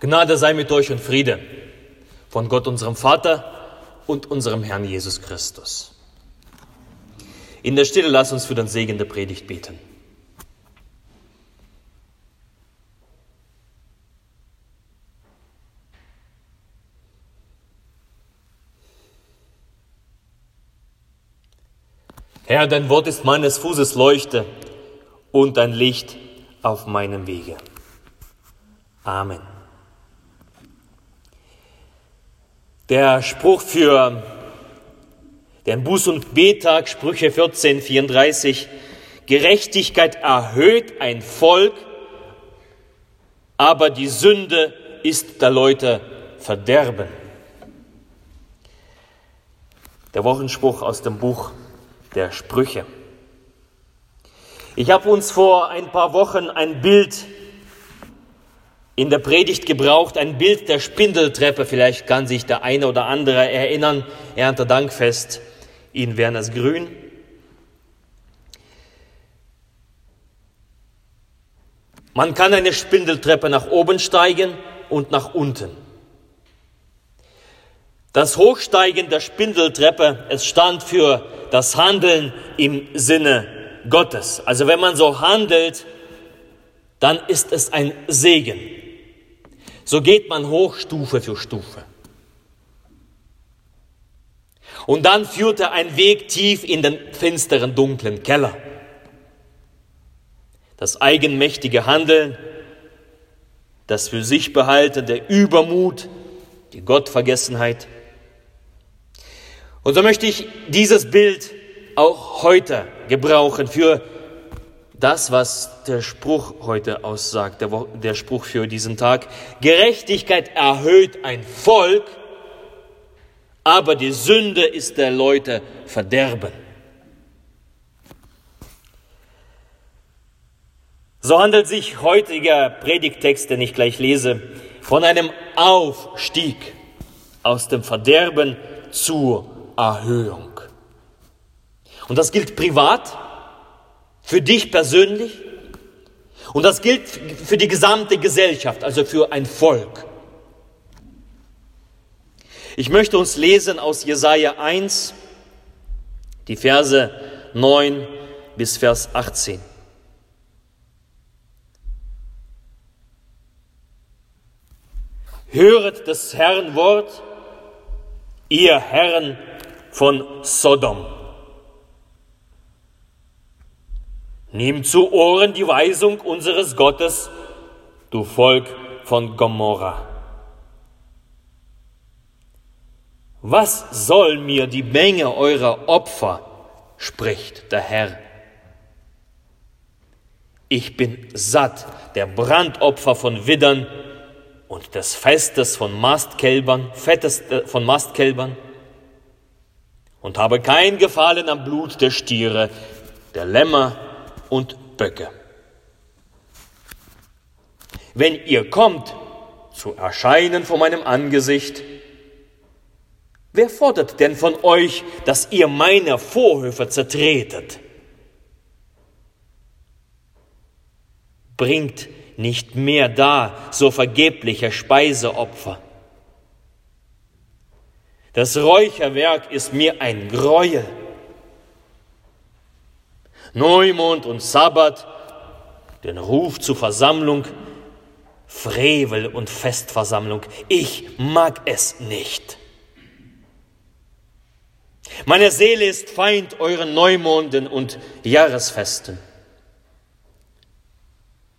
Gnade sei mit euch und Friede von Gott, unserem Vater und unserem Herrn Jesus Christus. In der Stille lass uns für den Segen der Predigt beten. Herr, dein Wort ist meines Fußes Leuchte und dein Licht auf meinem Wege. Amen. Der Spruch für den Buß- und Betag, Sprüche 14, 34, Gerechtigkeit erhöht ein Volk, aber die Sünde ist der Leute Verderben. Der Wochenspruch aus dem Buch der Sprüche. Ich habe uns vor ein paar Wochen ein Bild in der Predigt gebraucht, ein Bild der Spindeltreppe. Vielleicht kann sich der eine oder andere erinnern. Erntedankfest in Wernersgrün. Man kann eine Spindeltreppe nach oben steigen und nach unten. Das Hochsteigen der Spindeltreppe, es stand für das Handeln im Sinne Gottes. Also wenn man so handelt, dann ist es ein Segen. So geht man hoch Stufe für Stufe. Und dann führte ein Weg tief in den finsteren, dunklen Keller. Das eigenmächtige Handeln, das für sich behalten, der Übermut, die Gottvergessenheit. Und so möchte ich dieses Bild auch heute gebrauchen für das, was der Spruch heute aussagt, der, der Spruch für diesen Tag. Gerechtigkeit erhöht ein Volk, aber die Sünde ist der Leute Verderben. So handelt sich heutiger Predigtext, den ich gleich lese, von einem Aufstieg aus dem Verderben zur Erhöhung. Und das gilt privat, für dich persönlich und das gilt für die gesamte Gesellschaft, also für ein Volk. Ich möchte uns lesen aus Jesaja 1, die Verse 9 bis Vers 18. Höret des Herrn Wort, ihr Herren von Sodom Nimm zu Ohren die Weisung unseres Gottes, du Volk von Gomorra. Was soll mir die Menge eurer Opfer, spricht der Herr. Ich bin satt der Brandopfer von Widdern und des Festes von Mastkälbern, Fettes äh, von Mastkälbern und habe kein Gefallen am Blut der Stiere, der Lämmer und Böcke. Wenn ihr kommt, zu erscheinen vor meinem Angesicht, wer fordert denn von euch, dass ihr meine Vorhöfe zertretet? Bringt nicht mehr da so vergebliche Speiseopfer. Das Räucherwerk ist mir ein Greuel. Neumond und Sabbat, den Ruf zur Versammlung, Frevel und Festversammlung. Ich mag es nicht. Meine Seele ist Feind euren Neumonden und Jahresfesten.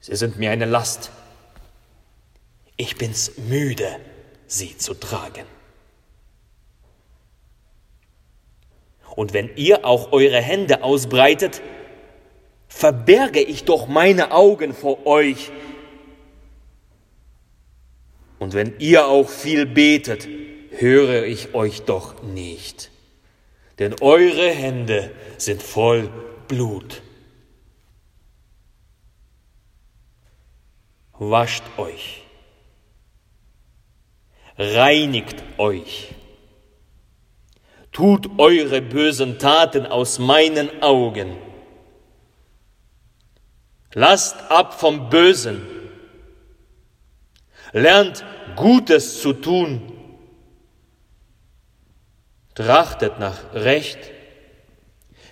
Sie sind mir eine Last. Ich bin's müde, sie zu tragen. Und wenn ihr auch eure Hände ausbreitet, verberge ich doch meine Augen vor euch. Und wenn ihr auch viel betet, höre ich euch doch nicht. Denn eure Hände sind voll Blut. Wascht euch, reinigt euch, tut eure bösen Taten aus meinen Augen Lasst ab vom Bösen. lernt Gutes zu tun, trachtet nach Recht,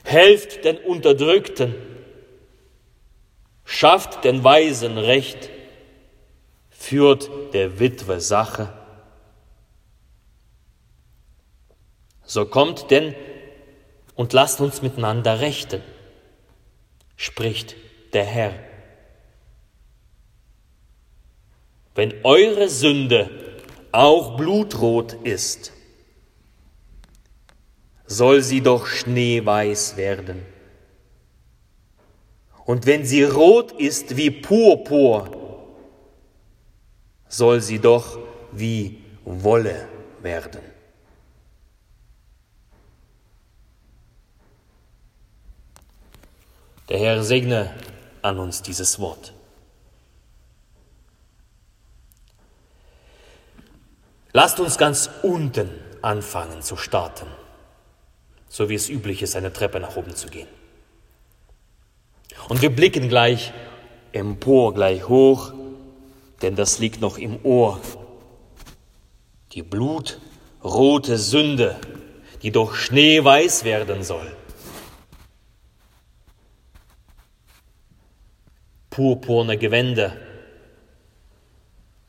helft den Unterdrückten, schafft den Weisen Recht, führt der Witwe Sache. So kommt denn und lasst uns miteinander rechten, spricht der Herr. Wenn eure Sünde auch blutrot ist, soll sie doch schneeweiß werden. Und wenn sie rot ist wie Purpur, soll sie doch wie Wolle werden. Der Herr segne an uns dieses Wort. Lasst uns ganz unten anfangen zu starten, so wie es üblich ist, eine Treppe nach oben zu gehen. Und wir blicken gleich empor, gleich hoch denn das liegt noch im Ohr. Die blutrote Sünde, die doch schneeweiß werden soll. Purpurne Gewänder,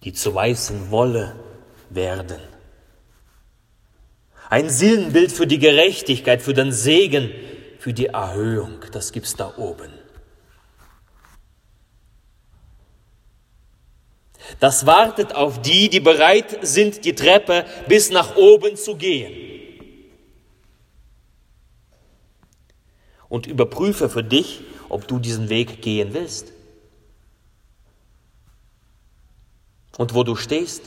die zu weißen Wolle werden. Ein Sinnbild für die Gerechtigkeit, für den Segen, für die Erhöhung, das gibt's da oben. Das wartet auf die, die bereit sind, die Treppe bis nach oben zu gehen. Und überprüfe für dich, ob du diesen Weg gehen willst. Und wo du stehst.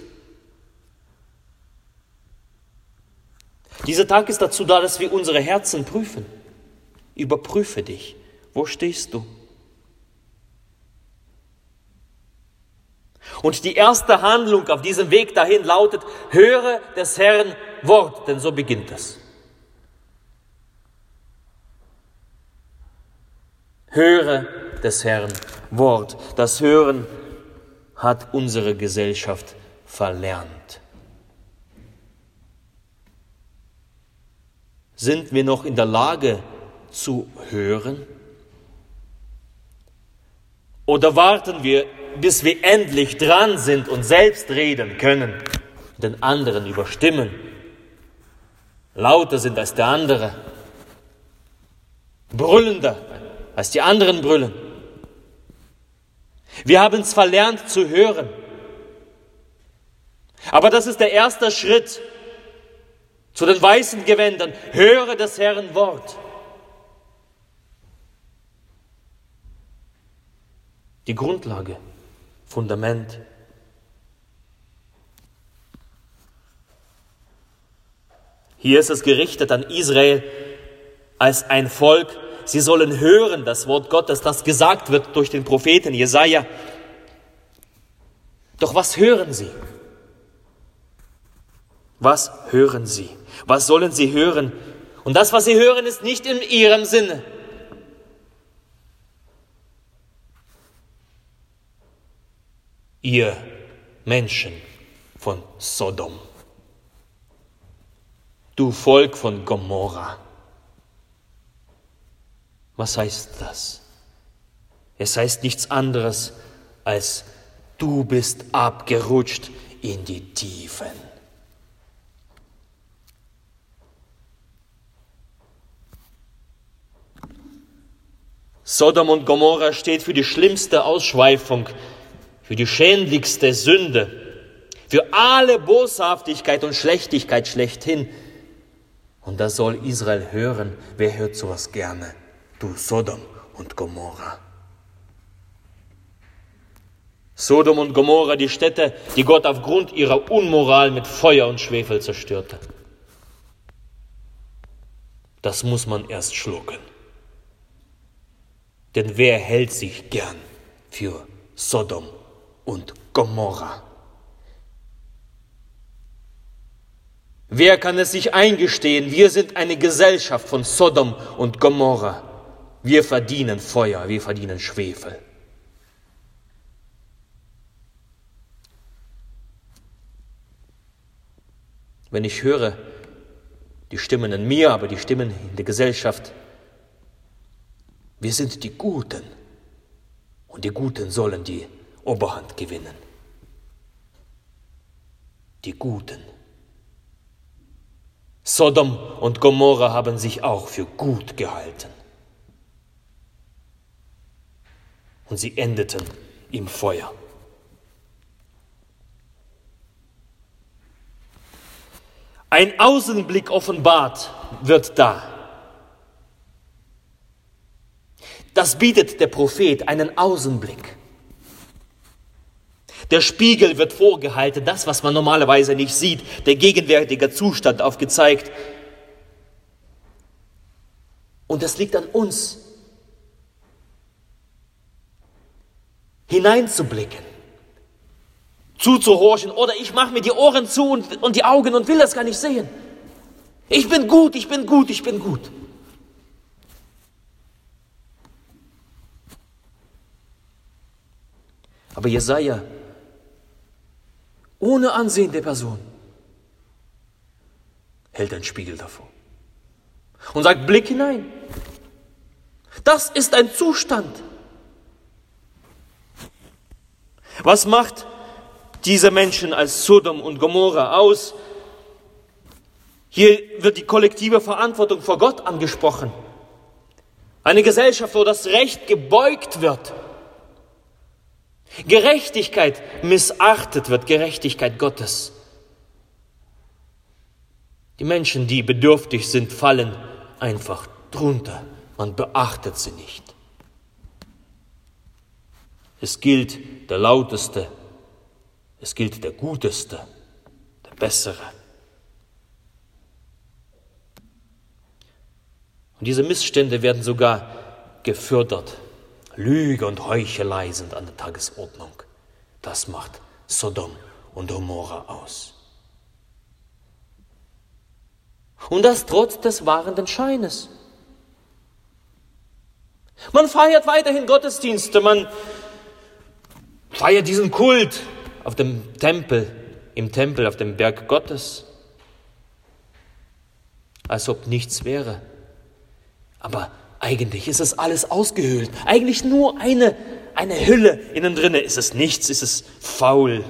Dieser Tag ist dazu da, dass wir unsere Herzen prüfen. Überprüfe dich. Wo stehst du? Und die erste Handlung auf diesem Weg dahin lautet, höre des Herrn Wort, denn so beginnt es. Höre des Herrn Wort. Das Hören hat unsere Gesellschaft verlernt. Sind wir noch in der Lage zu hören? Oder warten wir bis wir endlich dran sind und selbst reden können, den anderen überstimmen, lauter sind als der andere, brüllender als die anderen brüllen. Wir haben es verlernt zu hören. Aber das ist der erste Schritt zu den weißen Gewändern. Höre des Herrn Wort. Die Grundlage. Fundament. Hier ist es gerichtet an Israel als ein Volk. Sie sollen hören das Wort Gottes, das gesagt wird durch den Propheten Jesaja. Doch was hören sie? Was hören sie? Was sollen sie hören? Und das, was sie hören, ist nicht in ihrem Sinne. ihr Menschen von Sodom, du Volk von Gomorra. Was heißt das? Es heißt nichts anderes als du bist abgerutscht in die Tiefen. Sodom und Gomorra steht für die schlimmste Ausschweifung für die schändlichste Sünde, für alle Boshaftigkeit und Schlechtigkeit schlechthin. Und das soll Israel hören. Wer hört sowas gerne? Du Sodom und Gomorra. Sodom und Gomorra, die Städte, die Gott aufgrund ihrer Unmoral mit Feuer und Schwefel zerstörte. Das muss man erst schlucken. Denn wer hält sich gern für Sodom und Gomorra. Wer kann es sich eingestehen? Wir sind eine Gesellschaft von Sodom und Gomorra. Wir verdienen Feuer, wir verdienen Schwefel. Wenn ich höre, die Stimmen in mir, aber die Stimmen in der Gesellschaft, wir sind die Guten und die Guten sollen die Oberhand gewinnen. Die Guten. Sodom und Gomorra haben sich auch für gut gehalten. Und sie endeten im Feuer. Ein Außenblick offenbart wird da. Das bietet der Prophet einen Außenblick. Der Spiegel wird vorgehalten, das, was man normalerweise nicht sieht, der gegenwärtige Zustand aufgezeigt. Und es liegt an uns, hineinzublicken, zuzuhorchen oder ich mache mir die Ohren zu und, und die Augen und will das gar nicht sehen. Ich bin gut, ich bin gut, ich bin gut. Aber Jesaja ohne Ansehen der Person, hält ein Spiegel davor und sagt, Blick hinein. Das ist ein Zustand. Was macht diese Menschen als Sodom und Gomorra aus? Hier wird die kollektive Verantwortung vor Gott angesprochen. Eine Gesellschaft, wo das Recht gebeugt wird Gerechtigkeit missachtet wird, Gerechtigkeit Gottes. Die Menschen, die bedürftig sind, fallen einfach drunter. Man beachtet sie nicht. Es gilt der Lauteste, es gilt der Guteste, der Bessere. Und diese Missstände werden sogar gefördert Lüge und Heuchelei sind an der Tagesordnung. Das macht Sodom und Gomorra aus. Und das trotz des wahrenden Scheines. Man feiert weiterhin Gottesdienste, man feiert diesen Kult auf dem Tempel, im Tempel auf dem Berg Gottes, als ob nichts wäre. Aber eigentlich ist es alles ausgehöhlt. Eigentlich nur eine, eine Hülle. Innen drinne ist es nichts, ist es faul.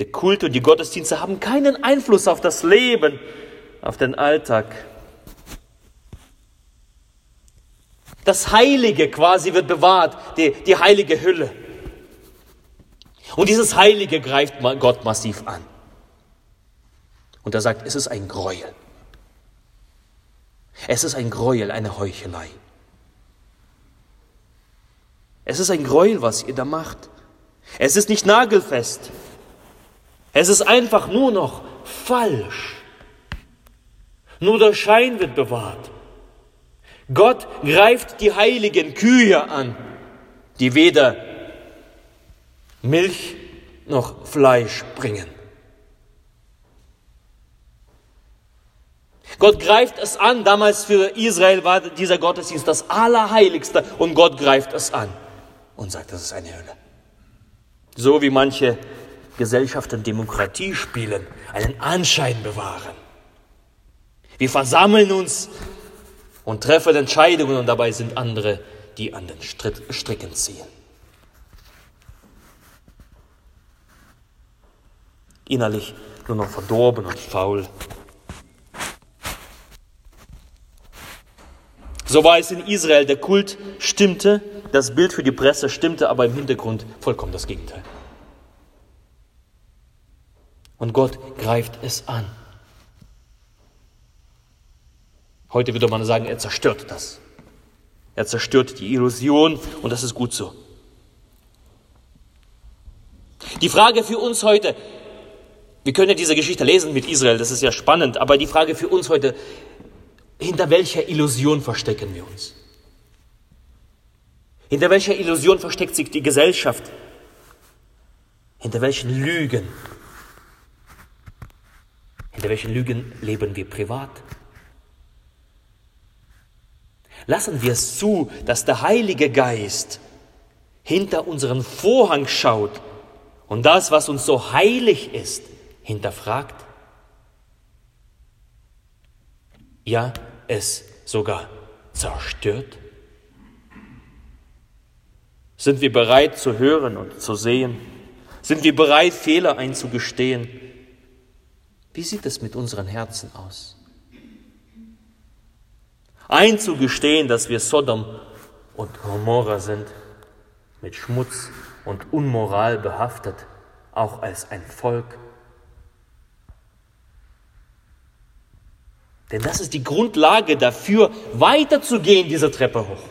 Der Kult und die Gottesdienste haben keinen Einfluss auf das Leben, auf den Alltag. Das Heilige quasi wird bewahrt, die, die heilige Hülle. Und dieses Heilige greift Gott massiv an. Und er sagt, es ist ein Gräuel. Es ist ein Gräuel, eine Heuchelei. Es ist ein Gräuel, was ihr da macht. Es ist nicht nagelfest. Es ist einfach nur noch falsch. Nur der Schein wird bewahrt. Gott greift die heiligen Kühe an, die weder Milch noch Fleisch bringen. Gott greift es an. Damals für Israel war dieser Gottesdienst das Allerheiligste und Gott greift es an und sagt, das ist eine Hölle. So wie manche Gesellschaften Demokratie spielen, einen Anschein bewahren. Wir versammeln uns und treffen Entscheidungen und dabei sind andere, die an den Stricken ziehen. Innerlich nur noch verdorben und faul So war es in Israel. Der Kult stimmte, das Bild für die Presse stimmte, aber im Hintergrund vollkommen das Gegenteil. Und Gott greift es an. Heute würde man sagen, er zerstört das. Er zerstört die Illusion und das ist gut so. Die Frage für uns heute, wir können ja diese Geschichte lesen mit Israel, das ist ja spannend, aber die Frage für uns heute, hinter welcher Illusion verstecken wir uns? Hinter welcher Illusion versteckt sich die Gesellschaft? Hinter welchen Lügen? Hinter welchen Lügen leben wir privat? Lassen wir es zu, dass der Heilige Geist hinter unseren Vorhang schaut und das, was uns so heilig ist, hinterfragt? Ja, es sogar zerstört? Sind wir bereit zu hören und zu sehen? Sind wir bereit, Fehler einzugestehen? Wie sieht es mit unseren Herzen aus? Einzugestehen, dass wir Sodom und Gomorra sind, mit Schmutz und Unmoral behaftet, auch als ein Volk. Denn das ist die Grundlage dafür, weiterzugehen diese Treppe hoch.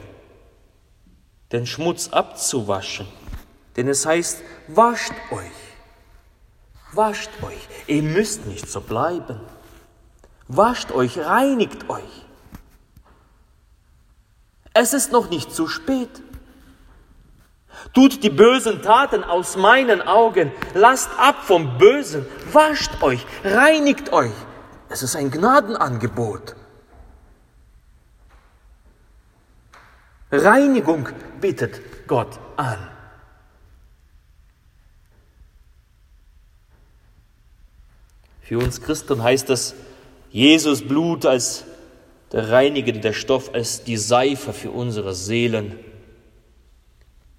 Den Schmutz abzuwaschen. Denn es heißt, wascht euch. Wascht euch. Ihr müsst nicht so bleiben. Wascht euch, reinigt euch. Es ist noch nicht zu spät. Tut die bösen Taten aus meinen Augen. Lasst ab vom Bösen. Wascht euch, reinigt euch. Es ist ein Gnadenangebot. Reinigung bittet Gott an. Für uns Christen heißt das Jesus Blut als der reinigende Stoff, als die Seife für unsere Seelen.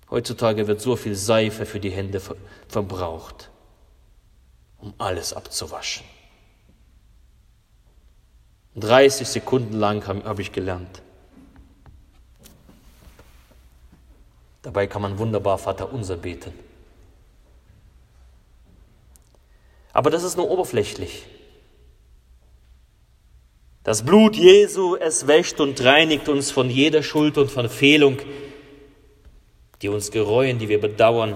Heutzutage wird so viel Seife für die Hände verbraucht, um alles abzuwaschen. 30 Sekunden lang habe hab ich gelernt. Dabei kann man wunderbar Vater unser beten. Aber das ist nur oberflächlich. Das Blut Jesu, es wäscht und reinigt uns von jeder Schuld und Verfehlung, die uns gereuen, die wir bedauern,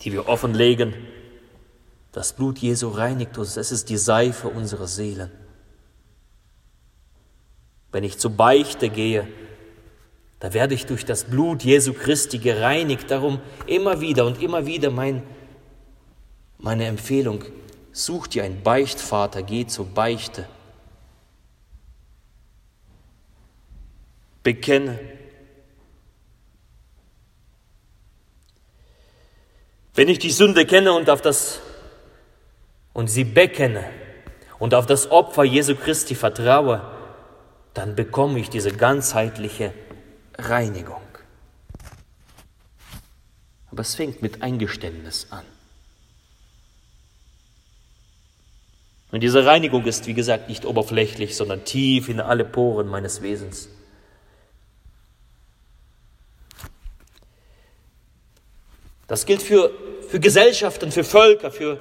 die wir offenlegen. Das Blut Jesu reinigt uns, es ist die Seife unserer Seelen. Wenn ich zur Beichte gehe, da werde ich durch das Blut Jesu Christi gereinigt. Darum immer wieder und immer wieder mein, meine Empfehlung, such dir einen Beichtvater, geh zur Beichte. Bekenne. Wenn ich die Sünde kenne und auf das und sie bekenne und auf das Opfer Jesu Christi vertraue, dann bekomme ich diese ganzheitliche Reinigung. Aber es fängt mit Eingeständnis an. Und diese Reinigung ist, wie gesagt, nicht oberflächlich, sondern tief in alle Poren meines Wesens. Das gilt für, für Gesellschaften, für Völker, für,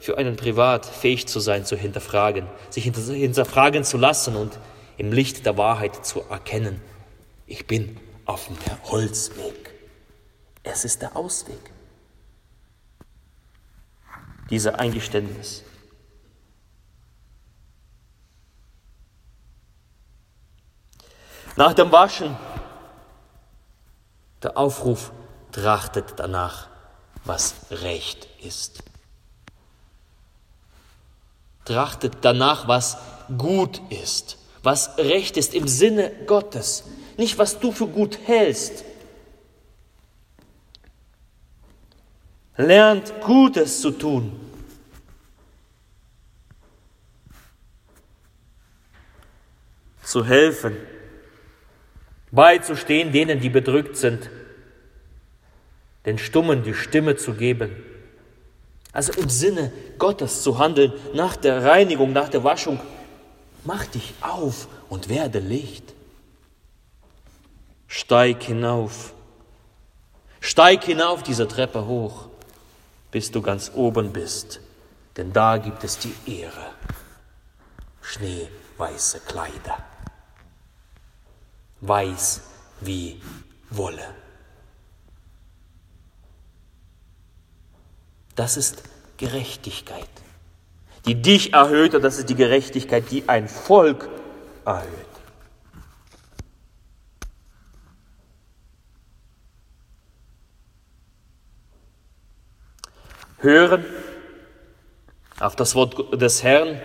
für einen Privat, fähig zu sein, zu hinterfragen, sich hinterfragen zu lassen und im Licht der Wahrheit zu erkennen. Ich bin auf dem Holzweg. Es ist der Ausweg. Dieser Eingeständnis. Nach dem Waschen der Aufruf trachtet danach, was recht ist. Trachtet danach, was gut ist, was recht ist im Sinne Gottes, nicht was du für gut hältst. Lernt Gutes zu tun. Zu helfen, beizustehen denen, die bedrückt sind den Stummen die Stimme zu geben. Also im Sinne Gottes zu handeln, nach der Reinigung, nach der Waschung. Mach dich auf und werde Licht. Steig hinauf. Steig hinauf diese Treppe hoch, bis du ganz oben bist, denn da gibt es die Ehre. Schneeweiße Kleider. Weiß wie Wolle. Das ist Gerechtigkeit, die dich erhöht und das ist die Gerechtigkeit, die ein Volk erhöht. Hören auf das Wort des Herrn,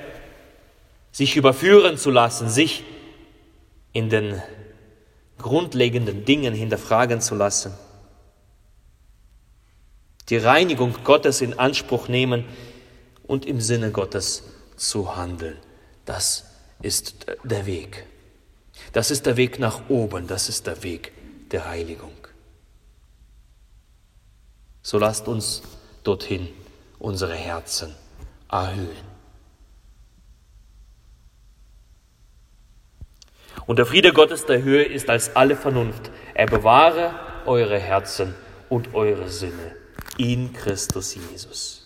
sich überführen zu lassen, sich in den grundlegenden Dingen hinterfragen zu lassen die Reinigung Gottes in Anspruch nehmen und im Sinne Gottes zu handeln. Das ist der Weg. Das ist der Weg nach oben, das ist der Weg der Heiligung. So lasst uns dorthin unsere Herzen erhöhen. Und der Friede Gottes der Höhe ist als alle Vernunft. Er bewahre eure Herzen und eure Sinne in Christus Jesus.